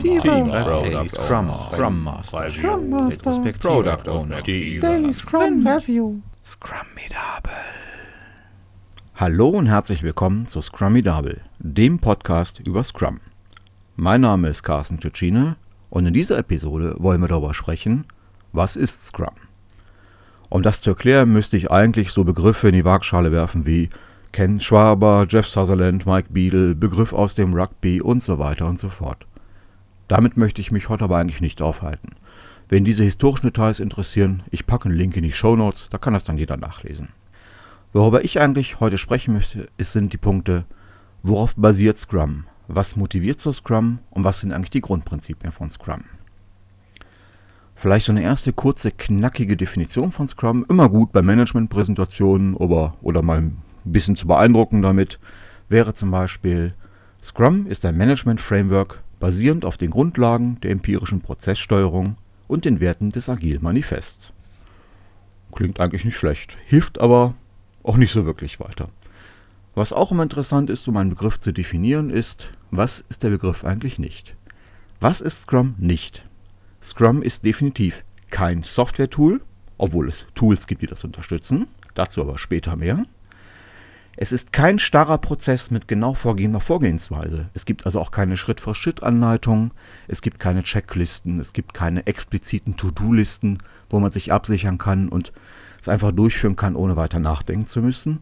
Daily Scrum, Scrum Master, Scrum Master, Product Owner, Daily Scrum Review. Hallo und herzlich willkommen zu Scrumidable, dem Podcast über Scrum. Mein Name ist Carsten Tschetschine und in dieser Episode wollen wir darüber sprechen, was ist Scrum? Um das zu erklären, müsste ich eigentlich so Begriffe in die Waagschale werfen wie Ken Schwaber, Jeff Sutherland, Mike Beadle, Begriff aus dem Rugby und so weiter und so fort. Damit möchte ich mich heute aber eigentlich nicht aufhalten. Wenn diese historischen Details interessieren, ich packe einen Link in die Show Notes, da kann das dann jeder nachlesen. Worüber ich eigentlich heute sprechen möchte, sind die Punkte, worauf basiert Scrum, was motiviert so Scrum und was sind eigentlich die Grundprinzipien von Scrum. Vielleicht so eine erste kurze, knackige Definition von Scrum, immer gut bei Managementpräsentationen oder, oder mal ein bisschen zu beeindrucken damit, wäre zum Beispiel Scrum ist ein Management-Framework basierend auf den Grundlagen der empirischen Prozesssteuerung und den Werten des Agil-Manifests. Klingt eigentlich nicht schlecht, hilft aber auch nicht so wirklich weiter. Was auch immer interessant ist, um einen Begriff zu definieren, ist, was ist der Begriff eigentlich nicht? Was ist Scrum nicht? Scrum ist definitiv kein Software-Tool, obwohl es Tools gibt, die das unterstützen, dazu aber später mehr. Es ist kein starrer Prozess mit genau vorgegebener Vorgehensweise. Es gibt also auch keine Schritt-für-Schritt-Anleitung, es gibt keine Checklisten, es gibt keine expliziten To-Do-Listen, wo man sich absichern kann und es einfach durchführen kann, ohne weiter nachdenken zu müssen.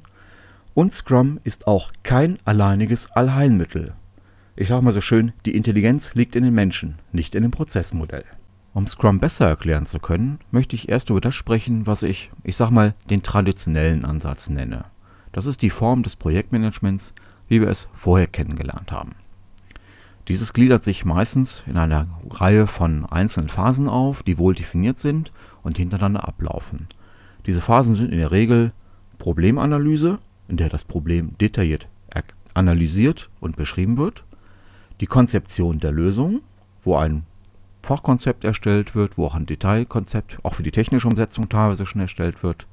Und Scrum ist auch kein alleiniges Allheilmittel. Ich sage mal so schön, die Intelligenz liegt in den Menschen, nicht in dem Prozessmodell. Um Scrum besser erklären zu können, möchte ich erst über das sprechen, was ich, ich sag mal, den traditionellen Ansatz nenne. Das ist die Form des Projektmanagements, wie wir es vorher kennengelernt haben. Dieses gliedert sich meistens in einer Reihe von einzelnen Phasen auf, die wohl definiert sind und hintereinander ablaufen. Diese Phasen sind in der Regel Problemanalyse, in der das Problem detailliert analysiert und beschrieben wird, die Konzeption der Lösung, wo ein Fachkonzept erstellt wird, wo auch ein Detailkonzept auch für die technische Umsetzung teilweise schon erstellt wird,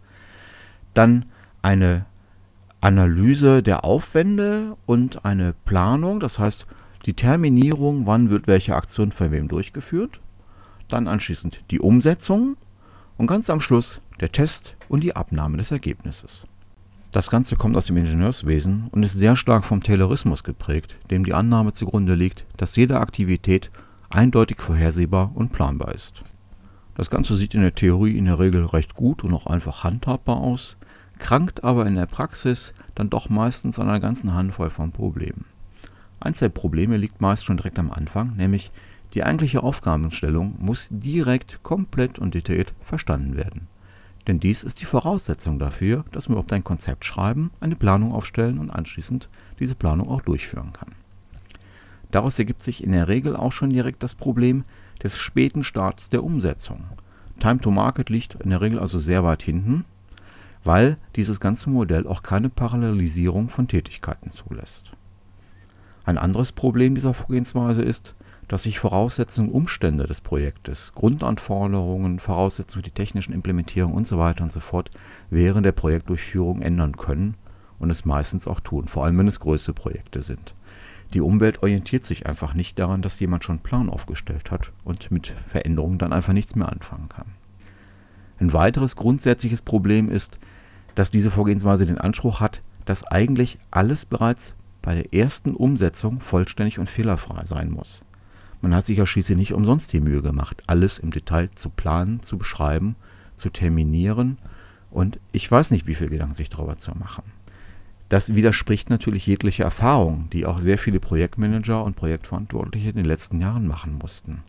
dann eine Analyse der Aufwände und eine Planung, das heißt die Terminierung, wann wird welche Aktion von wem durchgeführt, dann anschließend die Umsetzung und ganz am Schluss der Test und die Abnahme des Ergebnisses. Das Ganze kommt aus dem Ingenieurswesen und ist sehr stark vom Taylorismus geprägt, dem die Annahme zugrunde liegt, dass jede Aktivität eindeutig vorhersehbar und planbar ist. Das Ganze sieht in der Theorie in der Regel recht gut und auch einfach handhabbar aus, krankt aber in der Praxis dann doch meistens an einer ganzen Handvoll von Problemen. Eins der Probleme liegt meist schon direkt am Anfang, nämlich die eigentliche Aufgabenstellung muss direkt, komplett und detailliert verstanden werden. Denn dies ist die Voraussetzung dafür, dass man überhaupt ein Konzept schreiben, eine Planung aufstellen und anschließend diese Planung auch durchführen kann. Daraus ergibt sich in der Regel auch schon direkt das Problem des späten Starts der Umsetzung. Time to Market liegt in der Regel also sehr weit hinten weil dieses ganze Modell auch keine Parallelisierung von Tätigkeiten zulässt. Ein anderes Problem dieser Vorgehensweise ist, dass sich Voraussetzungen und Umstände des Projektes, Grundanforderungen, Voraussetzungen für die technischen Implementierung usw. So und so fort während der Projektdurchführung ändern können und es meistens auch tun, vor allem wenn es größere Projekte sind. Die Umwelt orientiert sich einfach nicht daran, dass jemand schon einen Plan aufgestellt hat und mit Veränderungen dann einfach nichts mehr anfangen kann. Ein weiteres grundsätzliches Problem ist, dass diese Vorgehensweise den Anspruch hat, dass eigentlich alles bereits bei der ersten Umsetzung vollständig und fehlerfrei sein muss. Man hat sich ja schließlich nicht umsonst die Mühe gemacht, alles im Detail zu planen, zu beschreiben, zu terminieren und ich weiß nicht, wie viel Gedanken sich darüber zu machen. Das widerspricht natürlich jeglicher Erfahrung, die auch sehr viele Projektmanager und Projektverantwortliche in den letzten Jahren machen mussten.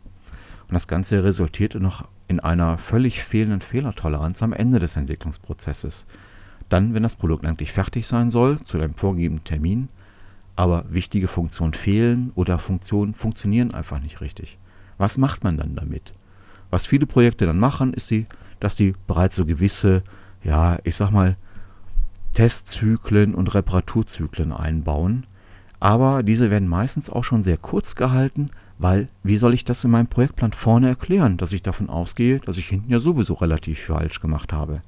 Und das Ganze resultierte noch in einer völlig fehlenden Fehlertoleranz am Ende des Entwicklungsprozesses, dann, wenn das Produkt eigentlich fertig sein soll, zu einem vorgegebenen Termin, aber wichtige Funktionen fehlen oder Funktionen funktionieren einfach nicht richtig. Was macht man dann damit? Was viele Projekte dann machen, ist, sie, dass sie bereits so gewisse, ja, ich sag mal, Testzyklen und Reparaturzyklen einbauen. Aber diese werden meistens auch schon sehr kurz gehalten, weil wie soll ich das in meinem Projektplan vorne erklären, dass ich davon ausgehe, dass ich hinten ja sowieso relativ falsch gemacht habe?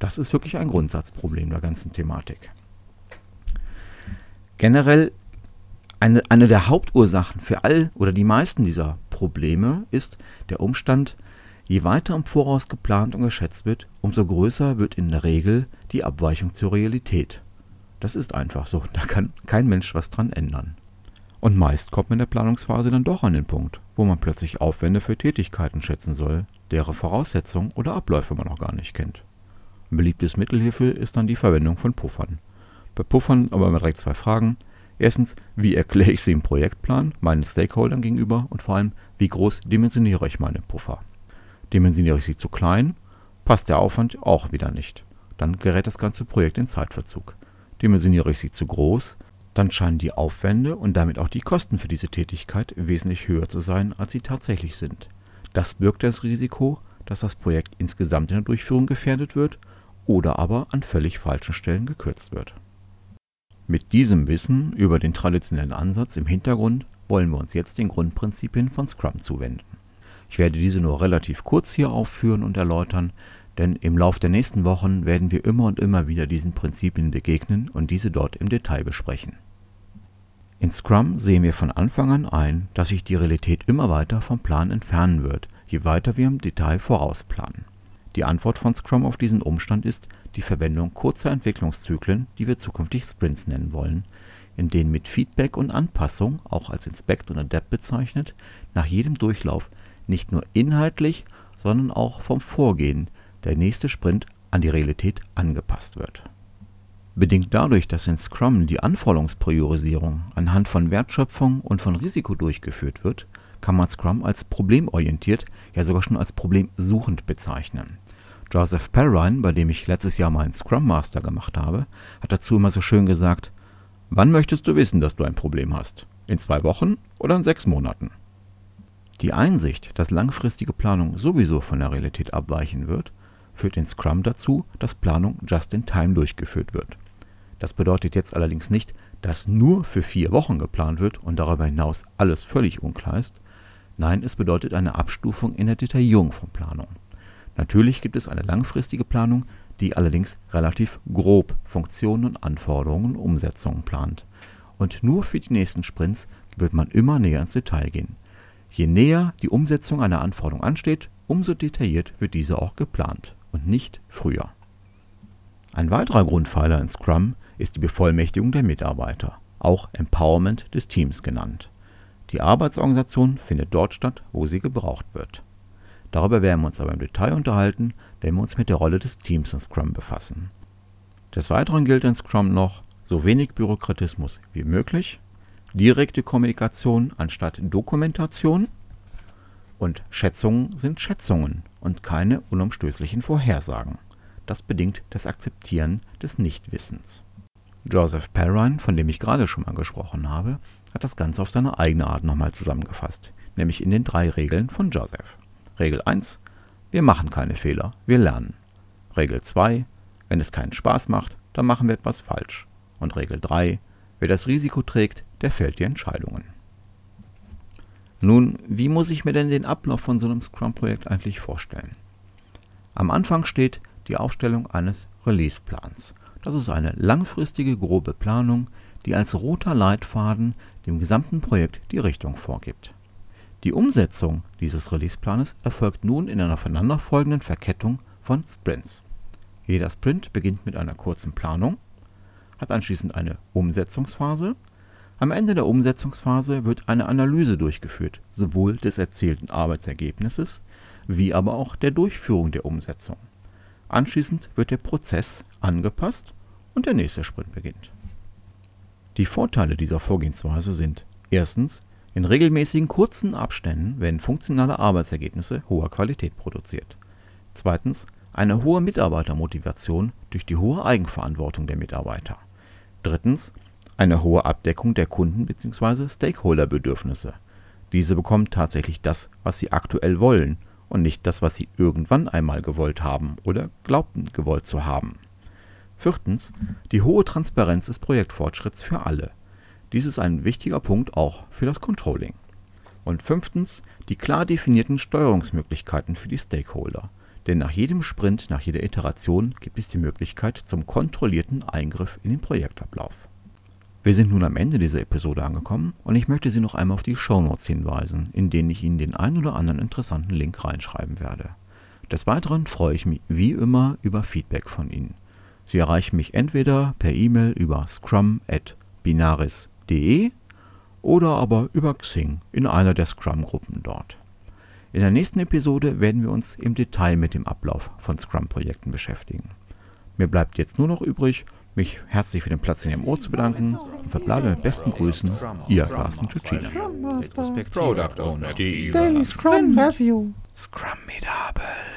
Das ist wirklich ein Grundsatzproblem der ganzen Thematik. Generell Eine, eine der Hauptursachen für all oder die meisten dieser Probleme ist der Umstand, je weiter im Voraus geplant und geschätzt wird, umso größer wird in der Regel die Abweichung zur Realität. Das ist einfach so, da kann kein Mensch was dran ändern. Und meist kommt man in der Planungsphase dann doch an den Punkt, wo man plötzlich Aufwände für Tätigkeiten schätzen soll, deren Voraussetzungen oder Abläufe man noch gar nicht kennt. Ein beliebtes Mittel hierfür ist dann die Verwendung von Puffern. Bei Puffern aber immer direkt zwei Fragen. Erstens, wie erkläre ich sie im Projektplan meinen Stakeholdern gegenüber und vor allem, wie groß dimensioniere ich meine Puffer? Dimensioniere ich sie zu klein, passt der Aufwand auch wieder nicht. Dann gerät das ganze Projekt in Zeitverzug. Dimensioniere ich sie zu groß, dann scheinen die Aufwände und damit auch die Kosten für diese Tätigkeit wesentlich höher zu sein, als sie tatsächlich sind. Das birgt das Risiko, dass das Projekt insgesamt in der Durchführung gefährdet wird oder aber an völlig falschen Stellen gekürzt wird. Mit diesem Wissen über den traditionellen Ansatz im Hintergrund wollen wir uns jetzt den Grundprinzipien von Scrum zuwenden. Ich werde diese nur relativ kurz hier aufführen und erläutern, denn im Lauf der nächsten Wochen werden wir immer und immer wieder diesen Prinzipien begegnen und diese dort im Detail besprechen. In Scrum sehen wir von Anfang an ein, dass sich die Realität immer weiter vom Plan entfernen wird, je weiter wir im Detail vorausplanen. Die Antwort von Scrum auf diesen Umstand ist die Verwendung kurzer Entwicklungszyklen, die wir zukünftig Sprints nennen wollen, in denen mit Feedback und Anpassung, auch als Inspect und Adapt bezeichnet, nach jedem Durchlauf nicht nur inhaltlich, sondern auch vom Vorgehen der nächste Sprint an die Realität angepasst wird. Bedingt dadurch, dass in Scrum die Anforderungspriorisierung anhand von Wertschöpfung und von Risiko durchgeführt wird, kann man Scrum als problemorientiert, ja sogar schon als problemsuchend bezeichnen. Joseph Perrine, bei dem ich letztes Jahr meinen Scrum Master gemacht habe, hat dazu immer so schön gesagt, wann möchtest du wissen, dass du ein Problem hast? In zwei Wochen oder in sechs Monaten? Die Einsicht, dass langfristige Planung sowieso von der Realität abweichen wird, führt in Scrum dazu, dass Planung just in time durchgeführt wird. Das bedeutet jetzt allerdings nicht, dass nur für vier Wochen geplant wird und darüber hinaus alles völlig unklar ist. Nein, es bedeutet eine Abstufung in der Detaillierung von Planung. Natürlich gibt es eine langfristige Planung, die allerdings relativ grob Funktionen und Anforderungen und Umsetzungen plant. Und nur für die nächsten Sprints wird man immer näher ins Detail gehen. Je näher die Umsetzung einer Anforderung ansteht, umso detailliert wird diese auch geplant und nicht früher. Ein weiterer Grundpfeiler in Scrum ist die Bevollmächtigung der Mitarbeiter, auch Empowerment des Teams genannt. Die Arbeitsorganisation findet dort statt, wo sie gebraucht wird. Darüber werden wir uns aber im Detail unterhalten, wenn wir uns mit der Rolle des Teams in Scrum befassen. Des Weiteren gilt in Scrum noch so wenig Bürokratismus wie möglich, direkte Kommunikation anstatt Dokumentation und Schätzungen sind Schätzungen und keine unumstößlichen Vorhersagen. Das bedingt das Akzeptieren des Nichtwissens. Joseph Perrine, von dem ich gerade schon mal gesprochen habe, hat das Ganze auf seine eigene Art nochmal zusammengefasst, nämlich in den drei Regeln von Joseph. Regel 1. Wir machen keine Fehler, wir lernen. Regel 2. Wenn es keinen Spaß macht, dann machen wir etwas falsch. Und Regel 3. Wer das Risiko trägt, der fällt die Entscheidungen. Nun, wie muss ich mir denn den Ablauf von so einem Scrum-Projekt eigentlich vorstellen? Am Anfang steht die Aufstellung eines Release-Plans. Das ist eine langfristige grobe Planung, die als roter Leitfaden dem gesamten Projekt die Richtung vorgibt. Die Umsetzung dieses Release-Planes erfolgt nun in einer aufeinanderfolgenden Verkettung von Sprints. Jeder Sprint beginnt mit einer kurzen Planung, hat anschließend eine Umsetzungsphase am Ende der Umsetzungsphase wird eine Analyse durchgeführt, sowohl des erzielten Arbeitsergebnisses wie aber auch der Durchführung der Umsetzung. Anschließend wird der Prozess angepasst und der nächste Sprint beginnt. Die Vorteile dieser Vorgehensweise sind erstens, in regelmäßigen kurzen Abständen werden funktionale Arbeitsergebnisse hoher Qualität produziert. Zweitens, eine hohe Mitarbeitermotivation durch die hohe Eigenverantwortung der Mitarbeiter. Drittens, eine hohe Abdeckung der Kunden bzw. Stakeholder-Bedürfnisse. Diese bekommen tatsächlich das, was sie aktuell wollen und nicht das, was sie irgendwann einmal gewollt haben oder glaubten gewollt zu haben. Viertens, die hohe Transparenz des Projektfortschritts für alle. Dies ist ein wichtiger Punkt auch für das Controlling. Und fünftens, die klar definierten Steuerungsmöglichkeiten für die Stakeholder. Denn nach jedem Sprint, nach jeder Iteration gibt es die Möglichkeit zum kontrollierten Eingriff in den Projektablauf. Wir sind nun am Ende dieser Episode angekommen und ich möchte Sie noch einmal auf die Shownotes hinweisen, in denen ich Ihnen den ein oder anderen interessanten Link reinschreiben werde. Des Weiteren freue ich mich wie immer über Feedback von Ihnen. Sie erreichen mich entweder per E-Mail über scrum.binaris.de oder aber über Xing in einer der Scrum-Gruppen dort. In der nächsten Episode werden wir uns im Detail mit dem Ablauf von Scrum-Projekten beschäftigen. Mir bleibt jetzt nur noch übrig, mich herzlich für den Platz in Ihrem Ohr zu bedanken und verbleibe mit besten Grüßen, Ihr Carsten Tschitschina. Product Owner. Daily Scrum Review. Scrum Medable.